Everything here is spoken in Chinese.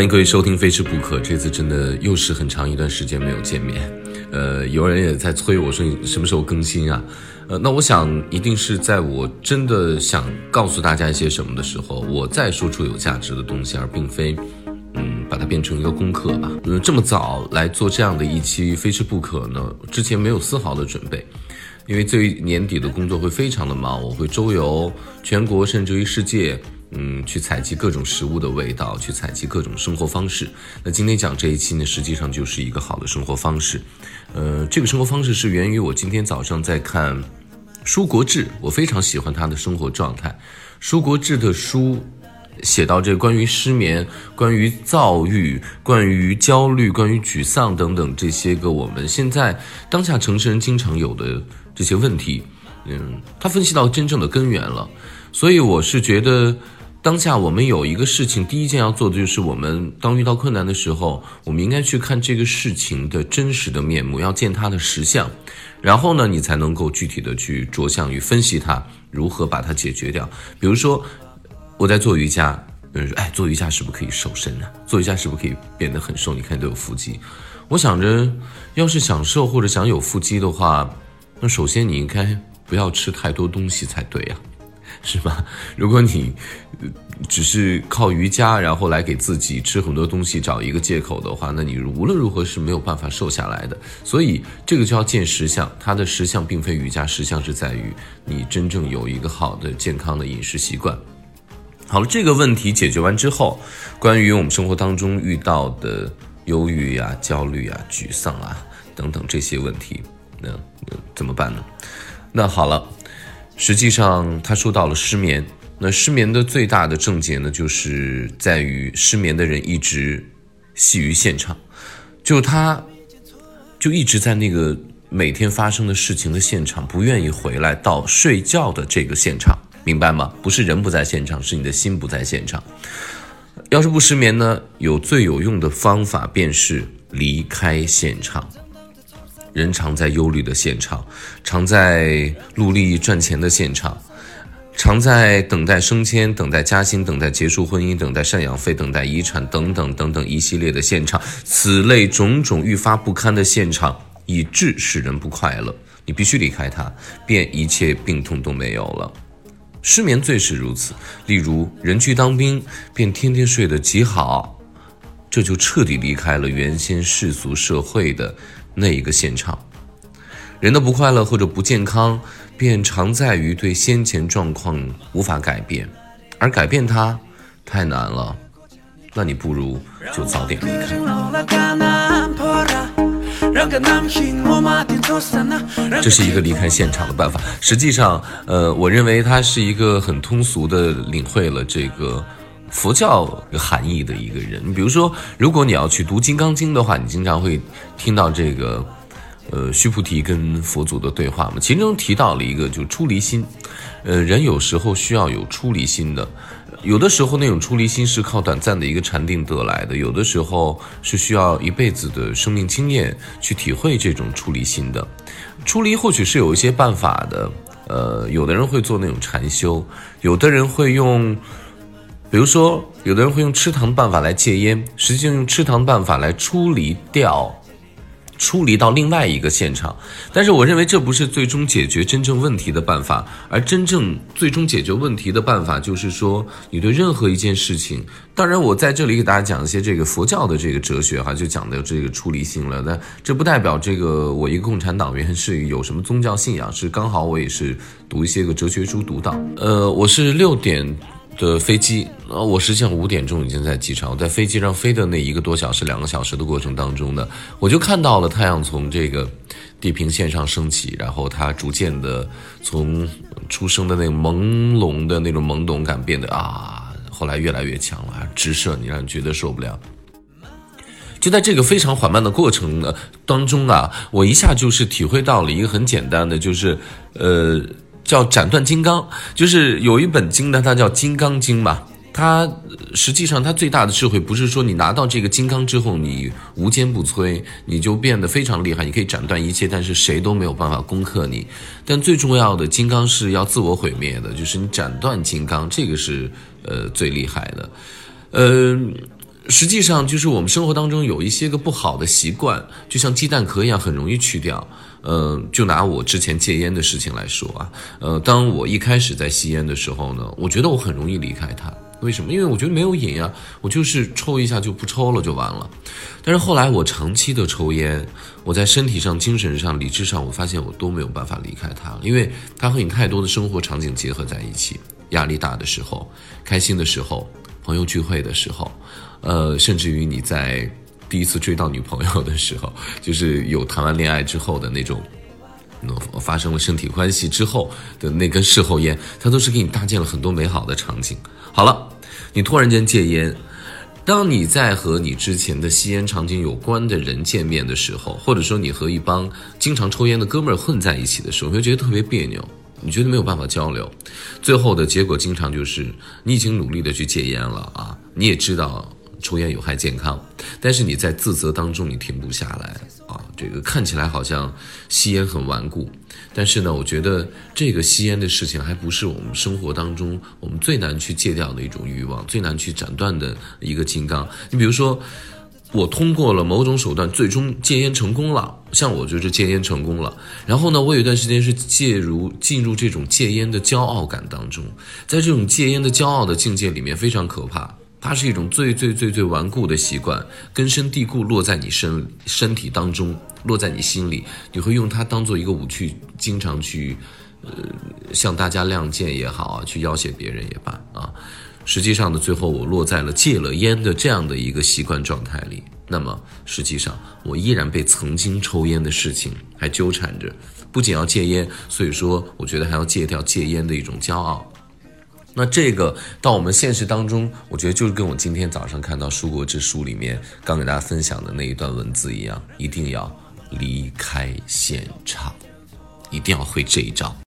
欢迎各位收听《非吃不可》，这次真的又是很长一段时间没有见面。呃，有人也在催我说你什么时候更新啊？呃，那我想一定是在我真的想告诉大家一些什么的时候，我再说出有价值的东西，而并非嗯把它变成一个功课吧。嗯，这么早来做这样的一期《非吃不可》呢，之前没有丝毫的准备，因为最年底的工作会非常的忙，我会周游全国，甚至于世界。嗯，去采集各种食物的味道，去采集各种生活方式。那今天讲这一期呢，实际上就是一个好的生活方式。呃，这个生活方式是源于我今天早上在看舒国志，我非常喜欢他的生活状态。舒国志的书写到这关于失眠、关于躁郁、关于焦虑、关于沮丧等等这些个我们现在当下城市人经常有的这些问题，嗯，他分析到真正的根源了。所以我是觉得。当下我们有一个事情，第一件要做的就是，我们当遇到困难的时候，我们应该去看这个事情的真实的面目，要见它的实相，然后呢，你才能够具体的去着相于分析它，如何把它解决掉。比如说，我在做瑜伽，有人说，哎，做瑜伽是不是可以瘦身呢？做瑜伽是不是可以变得很瘦？你看都有腹肌。我想着，要是想瘦或者想有腹肌的话，那首先你应该不要吃太多东西才对呀。是吧？如果你只是靠瑜伽，然后来给自己吃很多东西找一个借口的话，那你无论如何是没有办法瘦下来的。所以这个就要见实相，它的实相并非瑜伽，实相是在于你真正有一个好的健康的饮食习惯。好了，这个问题解决完之后，关于我们生活当中遇到的忧郁呀、焦虑啊、沮丧啊等等这些问题，那怎么办呢？那好了。实际上，他说到了失眠。那失眠的最大的症结呢，就是在于失眠的人一直系于现场，就他，就一直在那个每天发生的事情的现场，不愿意回来到睡觉的这个现场，明白吗？不是人不在现场，是你的心不在现场。要是不失眠呢，有最有用的方法便是离开现场。人常在忧虑的现场，常在努力赚钱的现场，常在等待升迁、等待加薪、等待结束婚姻、等待赡养费、等待遗产等等等等一系列的现场，此类种种愈发不堪的现场，以致使人不快乐。你必须离开它，便一切病痛都没有了。失眠最是如此。例如，人去当兵，便天天睡得极好，这就彻底离开了原先世俗社会的。那一个现场，人的不快乐或者不健康，便常在于对先前状况无法改变，而改变它太难了。那你不如就早点离开。这是一个离开现场的办法。实际上，呃，我认为他是一个很通俗的领会了这个佛教含义的一个人。比如说，如果你要去读《金刚经》的话，你经常会。听到这个，呃，须菩提跟佛祖的对话嘛，其中提到了一个，就出离心。呃，人有时候需要有出离心的，有的时候那种出离心是靠短暂的一个禅定得来的，有的时候是需要一辈子的生命经验去体会这种出离心的。出离或许是有一些办法的，呃，有的人会做那种禅修，有的人会用。比如说，有的人会用吃糖的办法来戒烟，实际上用吃糖办法来处理掉。处理到另外一个现场，但是我认为这不是最终解决真正问题的办法，而真正最终解决问题的办法就是说，你对任何一件事情，当然我在这里给大家讲一些这个佛教的这个哲学哈，就讲的这个出离心了。那这不代表这个我一个共产党员是有什么宗教信仰，是刚好我也是读一些个哲学书读到。呃，我是六点。的飞机啊，我实际上五点钟已经在机场。我在飞机上飞的那一个多小时、两个小时的过程当中呢，我就看到了太阳从这个地平线上升起，然后它逐渐的从出生的那个朦胧的那种懵懂感变得啊，后来越来越强了，直射你，让你觉得受不了。就在这个非常缓慢的过程呢当中啊，我一下就是体会到了一个很简单的，就是呃。叫斩断金刚，就是有一本经呢，它叫《金刚经》嘛。它实际上它最大的智慧不是说你拿到这个金刚之后你无坚不摧，你就变得非常厉害，你可以斩断一切，但是谁都没有办法攻克你。但最重要的，金刚是要自我毁灭的，就是你斩断金刚，这个是呃最厉害的。嗯，实际上，就是我们生活当中有一些个不好的习惯，就像鸡蛋壳一样，很容易去掉。呃，就拿我之前戒烟的事情来说啊，呃，当我一开始在吸烟的时候呢，我觉得我很容易离开它。为什么？因为我觉得没有瘾啊，我就是抽一下就不抽了就完了。但是后来我长期的抽烟，我在身体上、精神上、理智上，我发现我都没有办法离开它，因为它和你太多的生活场景结合在一起。压力大的时候，开心的时候，朋友聚会的时候，呃，甚至于你在第一次追到女朋友的时候，就是有谈完恋爱之后的那种，发生了身体关系之后的那根事后烟，它都是给你搭建了很多美好的场景。好了，你突然间戒烟，当你在和你之前的吸烟场景有关的人见面的时候，或者说你和一帮经常抽烟的哥们儿混在一起的时候，你会觉得特别别扭。你觉得没有办法交流，最后的结果经常就是你已经努力的去戒烟了啊，你也知道抽烟有害健康，但是你在自责当中你停不下来啊。这个看起来好像吸烟很顽固，但是呢，我觉得这个吸烟的事情还不是我们生活当中我们最难去戒掉的一种欲望，最难去斩断的一个金刚。你比如说。我通过了某种手段，最终戒烟成功了。像我就是戒烟成功了。然后呢，我有一段时间是介入进入这种戒烟的骄傲感当中，在这种戒烟的骄傲的境界里面非常可怕。它是一种最最最最顽固的习惯，根深蒂固落在你身身体当中，落在你心里。你会用它当做一个武器，经常去，呃，向大家亮剑也好啊，去要挟别人也罢啊。实际上呢，最后我落在了戒了烟的这样的一个习惯状态里。那么，实际上我依然被曾经抽烟的事情还纠缠着。不仅要戒烟，所以说我觉得还要戒掉戒烟的一种骄傲。那这个到我们现实当中，我觉得就是跟我今天早上看到《书国之书》里面刚给大家分享的那一段文字一样，一定要离开现场，一定要会这一招。